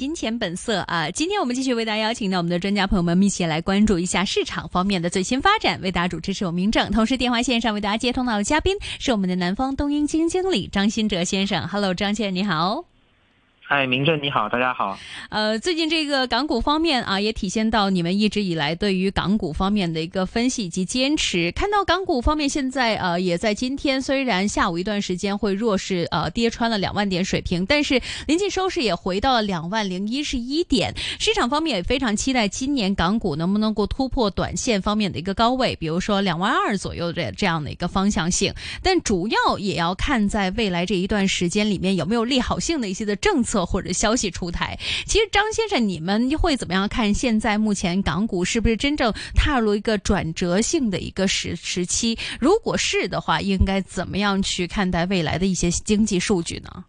金钱本色啊！今天我们继续为大家邀请到我们的专家朋友们，一起来关注一下市场方面的最新发展。为大家主持是我明正，同时电话线上为大家接通到的嘉宾是我们的南方东英基金经理张新哲先生。Hello，张先生你好。嗨，明正你好，大家好。呃，最近这个港股方面啊，也体现到你们一直以来对于港股方面的一个分析以及坚持。看到港股方面现在呃，也在今天虽然下午一段时间会弱势呃跌穿了两万点水平，但是临近收市也回到了两万零一十一点。市场方面也非常期待今年港股能不能够突破短线方面的一个高位，比如说两万二左右的这样的一个方向性。但主要也要看在未来这一段时间里面有没有利好性的一些的政策。或者消息出台，其实张先生，你们会怎么样看？现在目前港股是不是真正踏入一个转折性的一个时时期？如果是的话，应该怎么样去看待未来的一些经济数据呢？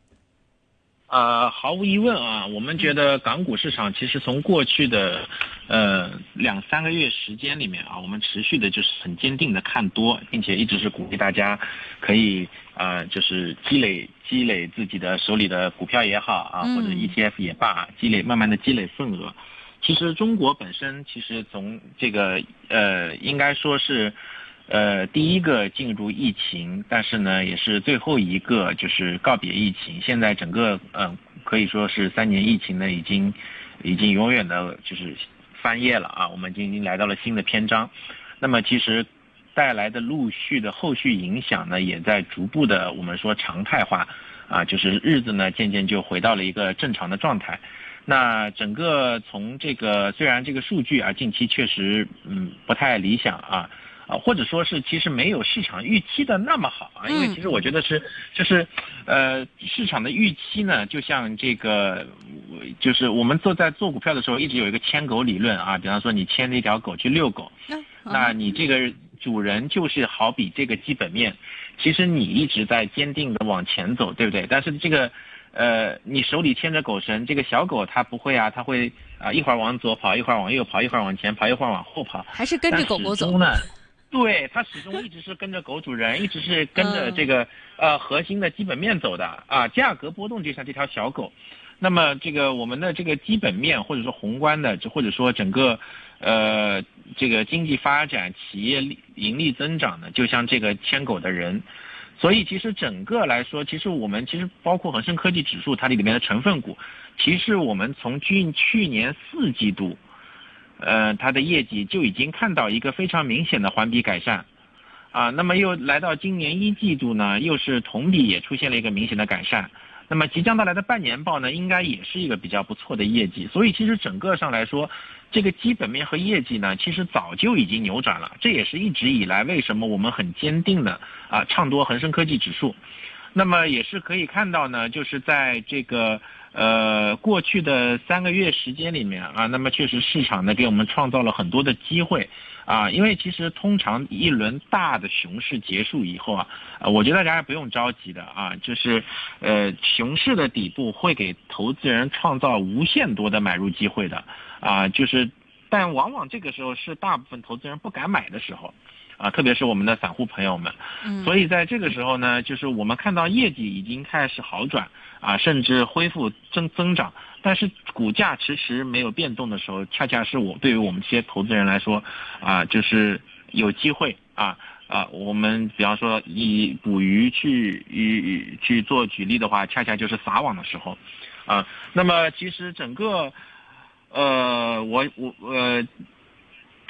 呃，毫无疑问啊，我们觉得港股市场其实从过去的呃两三个月时间里面啊，我们持续的就是很坚定的看多，并且一直是鼓励大家可以啊，就是积累积累自己的手里的股票也好啊，或者 ETF 也罢，积累慢慢的积累份额。其实中国本身其实从这个呃，应该说是。呃，第一个进入疫情，但是呢，也是最后一个就是告别疫情。现在整个嗯，可以说是三年疫情呢，已经已经永远的就是翻页了啊，我们已经来到了新的篇章。那么其实带来的陆续的后续影响呢，也在逐步的我们说常态化啊，就是日子呢渐渐就回到了一个正常的状态。那整个从这个虽然这个数据啊近期确实嗯不太理想啊。啊，或者说是其实没有市场预期的那么好啊，因为其实我觉得是，就是，呃，市场的预期呢，就像这个，就是我们做在做股票的时候，一直有一个牵狗理论啊，比方说你牵着一条狗去遛狗，那你这个主人就是好比这个基本面，其实你一直在坚定的往前走，对不对？但是这个，呃，你手里牵着狗绳，这个小狗它不会啊，它会啊一会儿往左跑，一会儿往右跑，一会儿往前跑，一会儿往后跑，还是跟着狗狗走呢？对，它始终一直是跟着狗主人，一直是跟着这个呃核心的基本面走的啊。价格波动就像这条小狗，那么这个我们的这个基本面或者说宏观的，或者说整个呃这个经济发展、企业盈利增长呢，就像这个牵狗的人。所以其实整个来说，其实我们其实包括恒生科技指数它里面的成分股，其实我们从去去年四季度。呃，它的业绩就已经看到一个非常明显的环比改善，啊，那么又来到今年一季度呢，又是同比也出现了一个明显的改善，那么即将到来的半年报呢，应该也是一个比较不错的业绩，所以其实整个上来说，这个基本面和业绩呢，其实早就已经扭转了，这也是一直以来为什么我们很坚定的啊唱多恒生科技指数，那么也是可以看到呢，就是在这个。呃，过去的三个月时间里面啊，那么确实市场呢给我们创造了很多的机会啊，因为其实通常一轮大的熊市结束以后啊，我觉得大家不用着急的啊，就是呃熊市的底部会给投资人创造无限多的买入机会的啊，就是但往往这个时候是大部分投资人不敢买的时候。啊，特别是我们的散户朋友们，所以在这个时候呢，就是我们看到业绩已经开始好转啊，甚至恢复增增长，但是股价迟迟没有变动的时候，恰恰是我对于我们这些投资人来说，啊，就是有机会啊啊，我们比方说以捕鱼去以去做举例的话，恰恰就是撒网的时候，啊，那么其实整个，呃，我我呃。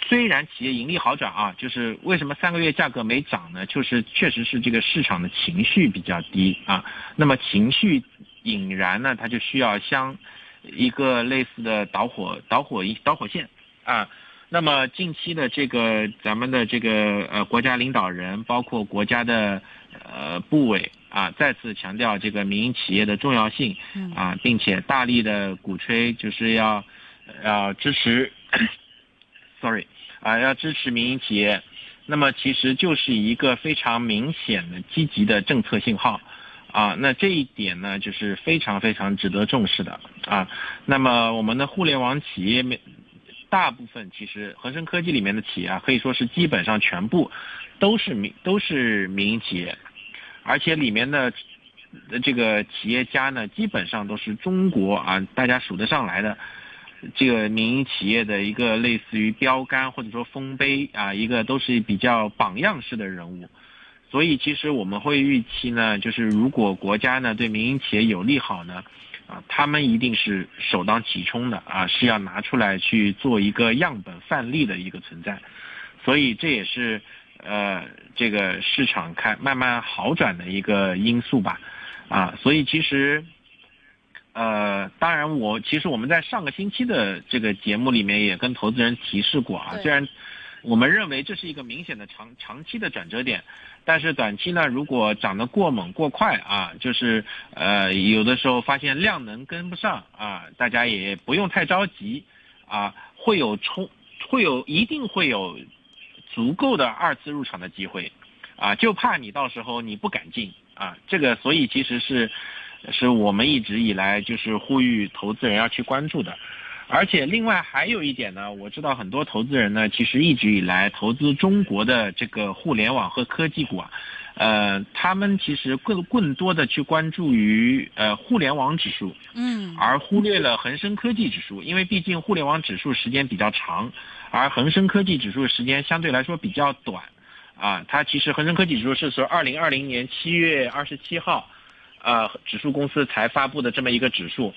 虽然企业盈利好转啊，就是为什么三个月价格没涨呢？就是确实是这个市场的情绪比较低啊。那么情绪引燃呢，它就需要相一个类似的导火导火一导火线啊。那么近期的这个咱们的这个呃国家领导人，包括国家的呃部委啊，再次强调这个民营企业的重要性啊，并且大力的鼓吹就是要要支持，sorry。啊，要支持民营企业，那么其实就是一个非常明显的积极的政策信号，啊，那这一点呢，就是非常非常值得重视的啊。那么我们的互联网企业面，大部分其实恒生科技里面的企业啊，可以说是基本上全部都是民都是民营企业，而且里面的这个企业家呢，基本上都是中国啊，大家数得上来的这个民营企业的一个类似于标杆或者说丰碑啊，一个都是比较榜样式的人物。所以其实我们会预期呢，就是如果国家呢对民营企业有利好呢，啊，他们一定是首当其冲的啊，是要拿出来去做一个样本范例的一个存在。所以这也是呃这个市场开慢慢好转的一个因素吧。啊，所以其实，呃，当然我其实我们在上个星期的这个节目里面也跟投资人提示过啊，虽然我们认为这是一个明显的长长期的转折点，但是短期呢，如果涨得过猛过快啊，就是呃有的时候发现量能跟不上啊，大家也不用太着急啊，会有冲，会有一定会有足够的二次入场的机会啊，就怕你到时候你不敢进。啊，这个所以其实是，是我们一直以来就是呼吁投资人要去关注的，而且另外还有一点呢，我知道很多投资人呢，其实一直以来投资中国的这个互联网和科技股啊，呃，他们其实更更多的去关注于呃互联网指数，嗯，而忽略了恒生科技指数，因为毕竟互联网指数时间比较长，而恒生科技指数时间相对来说比较短。啊，它其实恒生科技指数是说二零二零年七月二十七号，呃，指数公司才发布的这么一个指数，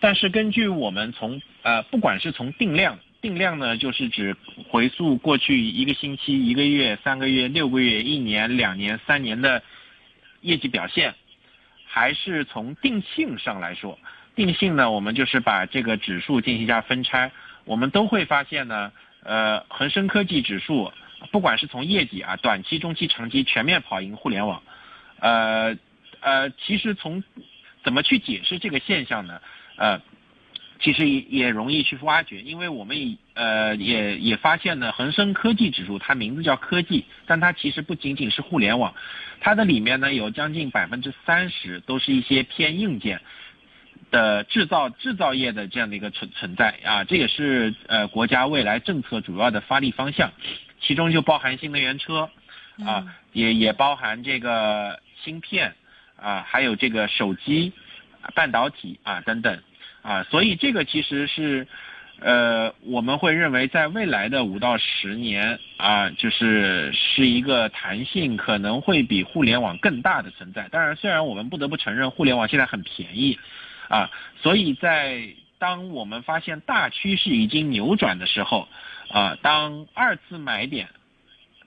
但是根据我们从呃，不管是从定量，定量呢就是指回溯过去一个星期、一个月、三个月、六个月、一年、两年、三年的业绩表现，还是从定性上来说，定性呢，我们就是把这个指数进行一下分拆，我们都会发现呢，呃，恒生科技指数。不管是从业绩啊，短期、中期、长期全面跑赢互联网，呃，呃，其实从怎么去解释这个现象呢？呃，其实也也容易去挖掘，因为我们呃也也发现呢，恒生科技指数它名字叫科技，但它其实不仅仅是互联网，它的里面呢有将近百分之三十都是一些偏硬件的制造制造业的这样的一个存存在啊，这也是呃国家未来政策主要的发力方向。其中就包含新能源车，啊，也也包含这个芯片，啊，还有这个手机、半导体啊等等，啊，所以这个其实是，呃，我们会认为在未来的五到十年啊，就是是一个弹性可能会比互联网更大的存在。当然，虽然我们不得不承认互联网现在很便宜，啊，所以在当我们发现大趋势已经扭转的时候。啊，当二次买点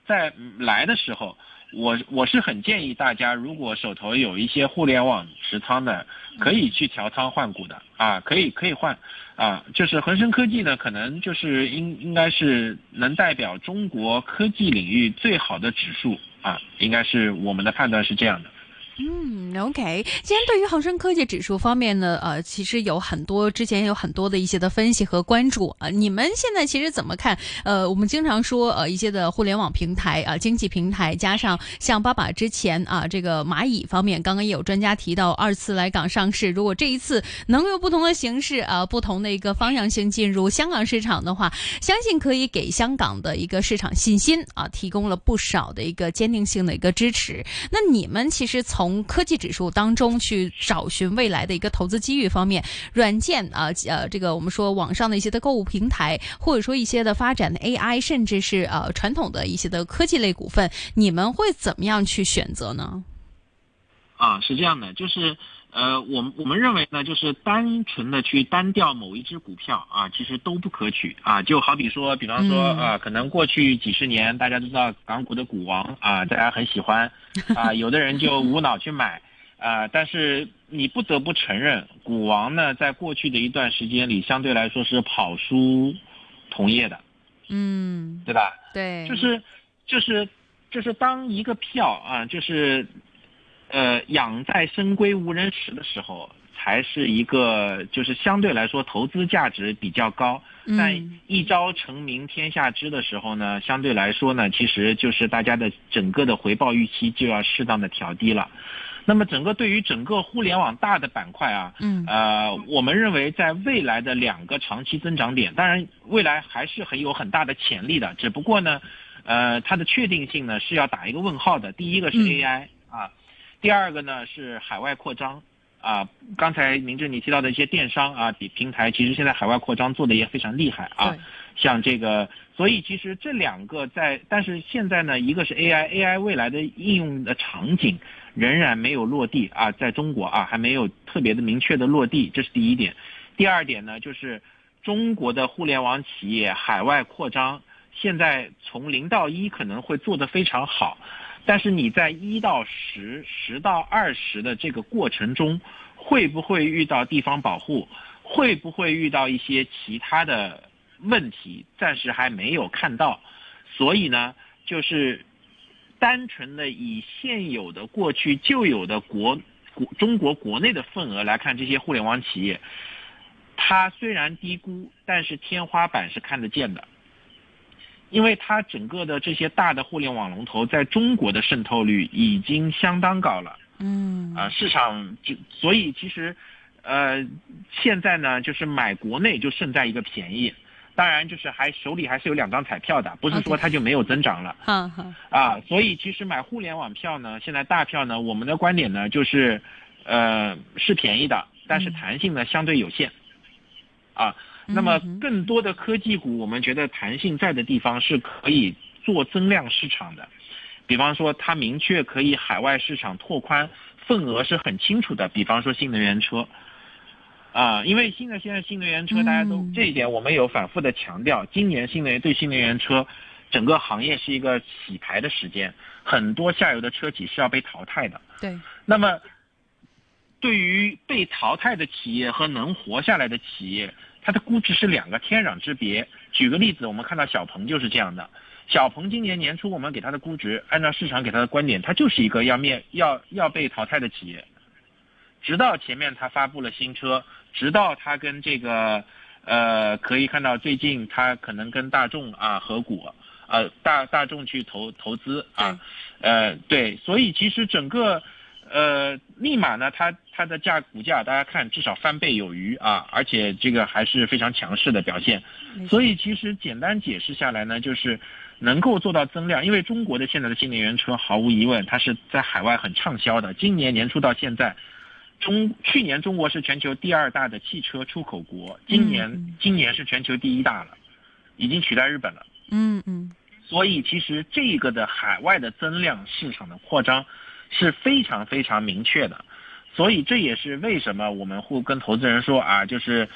在来的时候，我我是很建议大家，如果手头有一些互联网持仓的，可以去调仓换股的啊，可以可以换啊，就是恒生科技呢，可能就是应应该是能代表中国科技领域最好的指数啊，应该是我们的判断是这样的。嗯，OK。今天对于恒生科技指数方面呢，呃，其实有很多之前有很多的一些的分析和关注啊。你们现在其实怎么看？呃，我们经常说呃一些的互联网平台啊，经济平台，加上像爸爸之前啊，这个蚂蚁方面，刚刚也有专家提到二次来港上市，如果这一次能有不同的形式啊，不同的一个方向性进入香港市场的话，相信可以给香港的一个市场信心啊，提供了不少的一个坚定性的一个支持。那你们其实从从科技指数当中去找寻未来的一个投资机遇方面，软件啊，呃，这个我们说网上的一些的购物平台，或者说一些的发展的 AI，甚至是呃传统的一些的科技类股份，你们会怎么样去选择呢？啊，是这样的，就是。呃，我们我们认为呢，就是单纯的去单调某一只股票啊，其实都不可取啊。就好比说，比方说啊，可能过去几十年大家都知道港股的股王啊，大家很喜欢啊，有的人就无脑去买啊。但是你不得不承认，股王呢，在过去的一段时间里，相对来说是跑输同业的，嗯，对吧？对，就是就是就是当一个票啊，就是。呃，养在深闺无人识的时候，才是一个就是相对来说投资价值比较高。但一朝成名天下知的时候呢，相对来说呢，其实就是大家的整个的回报预期就要适当的调低了。那么整个对于整个互联网大的板块啊，嗯，呃，我们认为在未来的两个长期增长点，当然未来还是很有很大的潜力的，只不过呢，呃，它的确定性呢是要打一个问号的。第一个是 AI 啊。第二个呢是海外扩张，啊，刚才明正你提到的一些电商啊，比平台其实现在海外扩张做的也非常厉害啊，像这个，所以其实这两个在，但是现在呢，一个是 AI，AI 未来的应用的场景仍然没有落地啊，在中国啊还没有特别的明确的落地，这是第一点。第二点呢，就是中国的互联网企业海外扩张，现在从零到一可能会做得非常好。但是你在一到十、十到二十的这个过程中，会不会遇到地方保护？会不会遇到一些其他的问题？暂时还没有看到。所以呢，就是单纯的以现有的、过去旧有的国国中国国内的份额来看，这些互联网企业，它虽然低估，但是天花板是看得见的。因为它整个的这些大的互联网龙头在中国的渗透率已经相当高了，嗯，啊，市场就所以其实，呃，现在呢就是买国内就胜在一个便宜，当然就是还手里还是有两张彩票的，不是说它就没有增长了，好好啊，所以其实买互联网票呢，现在大票呢，我们的观点呢就是，呃，是便宜的，但是弹性呢相对有限，啊。那么更多的科技股，我们觉得弹性在的地方是可以做增量市场的，比方说它明确可以海外市场拓宽份额是很清楚的，比方说新能源车，啊，因为新的现在新能源车大家都这一点我们有反复的强调，今年新能源对新能源车整个行业是一个洗牌的时间，很多下游的车企是要被淘汰的。对，那么对于被淘汰的企业和能活下来的企业。它的估值是两个天壤之别。举个例子，我们看到小鹏就是这样的。小鹏今年年初我们给它的估值，按照市场给它的观点，它就是一个要面要要被淘汰的企业。直到前面它发布了新车，直到它跟这个呃，可以看到最近它可能跟大众啊合股，呃大大众去投投资啊，呃对，所以其实整个。呃，立马呢，它它的价股价大家看至少翻倍有余啊，而且这个还是非常强势的表现。所以其实简单解释下来呢，就是能够做到增量，因为中国的现在的新能源车毫无疑问它是在海外很畅销的。今年年初到现在，中去年中国是全球第二大的汽车出口国，今年今年是全球第一大了，已经取代日本了。嗯嗯。所以其实这个的海外的增量市场的扩张。是非常非常明确的，所以这也是为什么我们会跟投资人说啊，就是，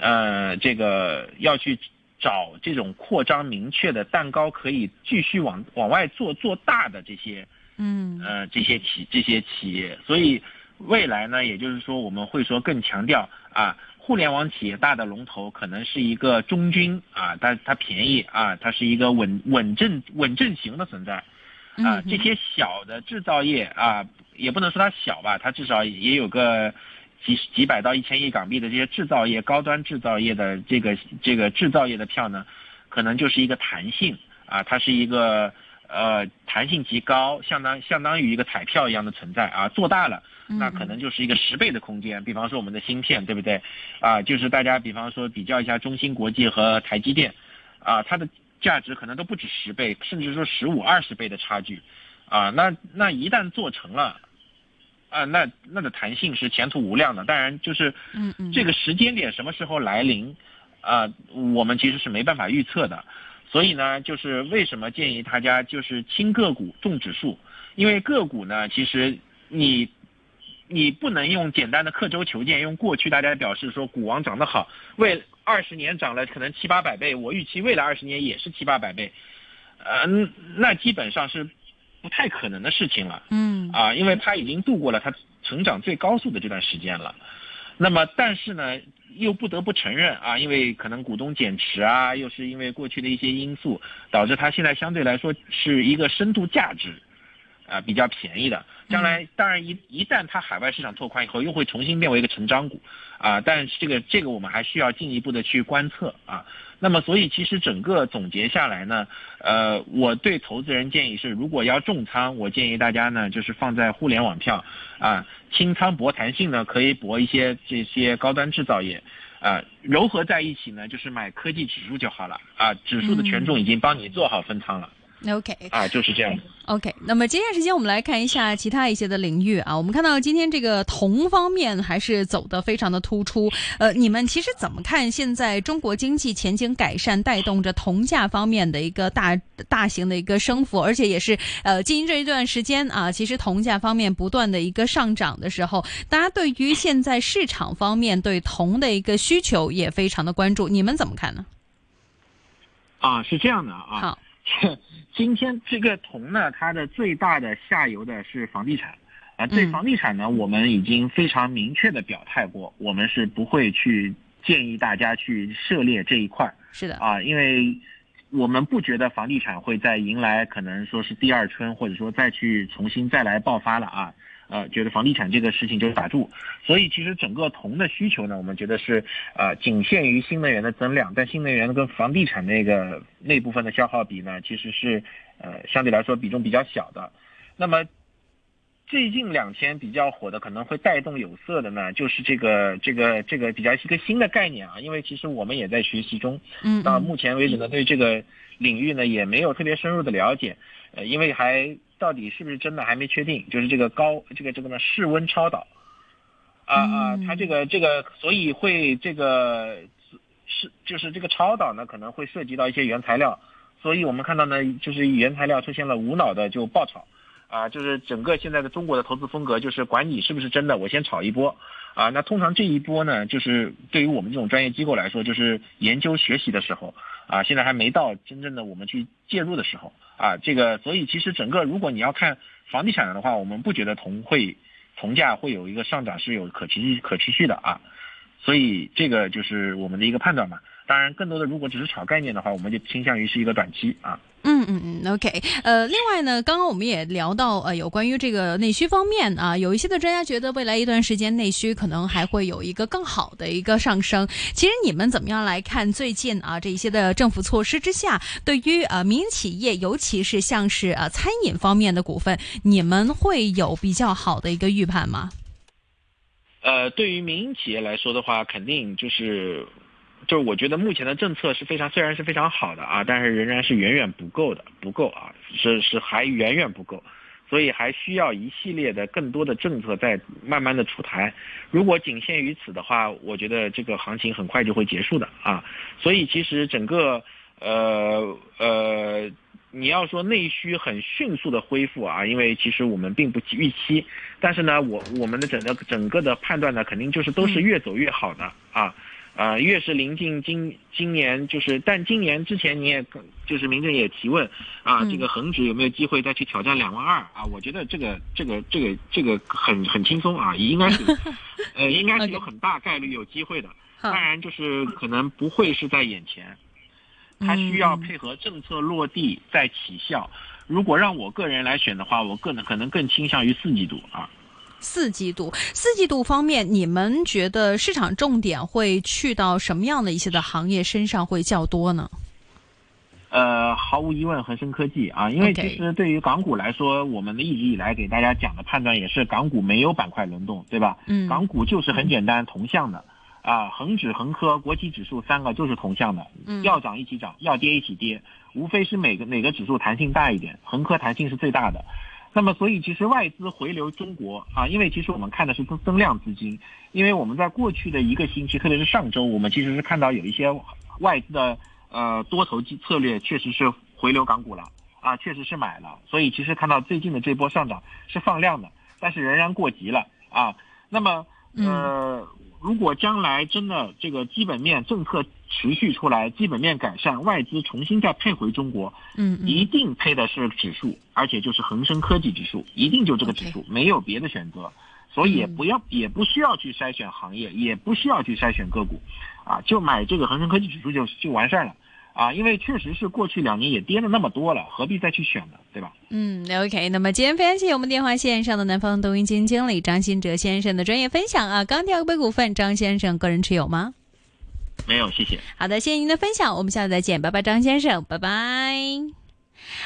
呃，这个要去找这种扩张明确的蛋糕，可以继续往往外做做大的这些，嗯，呃，这些企这些企业。所以未来呢，也就是说我们会说更强调啊，互联网企业大的龙头可能是一个中军啊，它它便宜啊，它是一个稳稳阵稳阵型的存在。啊，这些小的制造业啊，也不能说它小吧，它至少也有个几几百到一千亿港币的这些制造业、高端制造业的这个这个制造业的票呢，可能就是一个弹性啊，它是一个呃弹性极高，相当相当于一个彩票一样的存在啊，做大了那可能就是一个十倍的空间。比方说我们的芯片，对不对？啊，就是大家比方说比较一下中芯国际和台积电，啊，它的。价值可能都不止十倍，甚至说十五、二十倍的差距，啊，那那一旦做成了，啊，那那的弹性是前途无量的。当然，就是嗯嗯，这个时间点什么时候来临，啊，我们其实是没办法预测的。所以呢，就是为什么建议大家就是轻个股重指数，因为个股呢，其实你你不能用简单的刻舟求剑，用过去大家表示说股王涨得好，为。二十年涨了可能七八百倍，我预期未来二十年也是七八百倍，呃，那基本上是不太可能的事情了。嗯，啊，因为它已经度过了它成长最高速的这段时间了。那么，但是呢，又不得不承认啊，因为可能股东减持啊，又是因为过去的一些因素，导致它现在相对来说是一个深度价值。啊，比较便宜的，将来当然一一旦它海外市场拓宽以后，又会重新变为一个成长股，啊，但是这个这个我们还需要进一步的去观测啊。那么所以其实整个总结下来呢，呃，我对投资人建议是，如果要重仓，我建议大家呢就是放在互联网票，啊，轻仓博弹性呢可以博一些这些高端制造业，啊，糅合在一起呢就是买科技指数就好了，啊，指数的权重已经帮你做好分仓了。OK，啊，就是这样。OK，那么接下来时间我们来看一下其他一些的领域啊。我们看到今天这个铜方面还是走的非常的突出。呃，你们其实怎么看现在中国经济前景改善，带动着铜价方面的一个大大型的一个升幅，而且也是呃，近这一段时间啊，其实铜价方面不断的一个上涨的时候，大家对于现在市场方面对铜的一个需求也非常的关注。你们怎么看呢？啊，是这样的啊。好。今天这个铜呢，它的最大的下游的是房地产，啊，对房地产呢，我们已经非常明确的表态过，我们是不会去建议大家去涉猎这一块是的。啊，因为我们不觉得房地产会再迎来可能说是第二春，或者说再去重新再来爆发了啊。呃，觉得房地产这个事情就是打住，所以其实整个铜的需求呢，我们觉得是呃仅限于新能源的增量，但新能源跟房地产那个那部分的消耗比呢，其实是呃相对来说比重比较小的。那么最近两天比较火的，可能会带动有色的呢，就是这个这个这个比较一个新的概念啊，因为其实我们也在学习中，嗯，到目前为止呢，对这个领域呢也没有特别深入的了解，呃，因为还。到底是不是真的还没确定？就是这个高这个这个呢室温超导，啊啊，它这个这个所以会这个是就是这个超导呢可能会涉及到一些原材料，所以我们看到呢就是原材料出现了无脑的就爆炒，啊，就是整个现在的中国的投资风格就是管你是不是真的，我先炒一波，啊，那通常这一波呢就是对于我们这种专业机构来说就是研究学习的时候，啊，现在还没到真正的我们去介入的时候。啊，这个，所以其实整个如果你要看房地产的话，我们不觉得铜会铜价会有一个上涨是有可持续可持续的啊，所以这个就是我们的一个判断嘛。当然，更多的如果只是炒概念的话，我们就倾向于是一个短期啊。嗯嗯嗯，OK，呃，另外呢，刚刚我们也聊到，呃，有关于这个内需方面啊，有一些的专家觉得未来一段时间内需可能还会有一个更好的一个上升。其实你们怎么样来看最近啊这一些的政府措施之下，对于呃民营企业，尤其是像是呃餐饮方面的股份，你们会有比较好的一个预判吗？呃，对于民营企业来说的话，肯定就是。就是我觉得目前的政策是非常，虽然是非常好的啊，但是仍然是远远不够的，不够啊，是是还远远不够，所以还需要一系列的更多的政策在慢慢的出台。如果仅限于此的话，我觉得这个行情很快就会结束的啊。所以其实整个呃呃，你要说内需很迅速的恢复啊，因为其实我们并不预期，但是呢，我我们的整个整个的判断呢，肯定就是都是越走越好的啊。啊，越是临近今今年，就是但今年之前你也就是民政也提问啊，这个恒指有没有机会再去挑战两万二啊？我觉得这个这个这个这个很很轻松啊，应该是 呃应该是有很大概率有机会的。当然就是可能不会是在眼前，它需要配合政策落地再起效。如果让我个人来选的话，我个人可能更倾向于四季度啊。四季度，四季度方面，你们觉得市场重点会去到什么样的一些的行业身上会较多呢？呃，毫无疑问，恒生科技啊，因为其实对于港股来说，我们的一直以来给大家讲的判断也是港股没有板块轮动，对吧？嗯，港股就是很简单，同向的啊，恒指、恒科、国企指数三个就是同向的，要涨一起涨，要跌一起跌，无非是每个哪个指数弹性大一点，恒科弹性是最大的。那么，所以其实外资回流中国啊，因为其实我们看的是增增量资金，因为我们在过去的一个星期，特别是上周，我们其实是看到有一些外资的呃多头机策略确实是回流港股了啊，确实是买了，所以其实看到最近的这波上涨是放量的，但是仍然过急了啊。那么呃。如果将来真的这个基本面政策持续出来，基本面改善，外资重新再配回中国，嗯，一定配的是指数，而且就是恒生科技指数，一定就这个指数，没有别的选择，所以也不要也不需要去筛选行业，也不需要去筛选个股，啊，就买这个恒生科技指数就就完事儿了。啊，因为确实是过去两年也跌了那么多了，何必再去选呢？对吧？嗯，OK。那么今天非常谢谢我们电话线上的南方东云基金经理张新哲先生的专业分享啊。钢铁股股份，张先生个人持有吗？没有，谢谢。好的，谢谢您的分享，我们下次再见，拜拜，张先生，拜拜。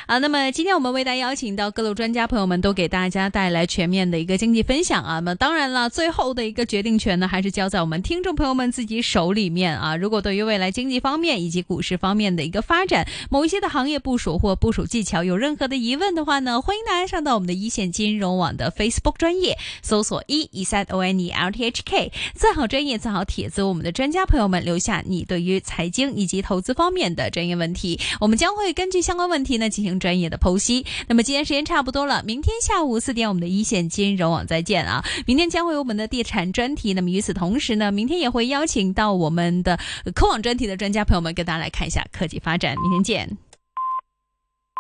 好，那么今天我们为大家邀请到各路专家朋友们，都给大家带来全面的一个经济分享啊。那么当然了，最后的一个决定权呢，还是交在我们听众朋友们自己手里面啊。如果对于未来经济方面以及股市方面的一个发展，某一些的行业部署或部署技巧有任何的疑问的话呢，欢迎大家上到我们的一线金融网的 Facebook 专业，搜索一一三 O N E L T H K，做好专业，做好帖子，我们的专家朋友们留下你对于财经以及投资方面的专业问题，我们将会根据相关问题呢。进行专业的剖析。那么今天时间差不多了，明天下午四点我们的一线金融网再见啊！明天将会有我们的地产专题。那么与此同时呢，明天也会邀请到我们的科网专题的专家朋友们，跟大家来看一下科技发展。明天见。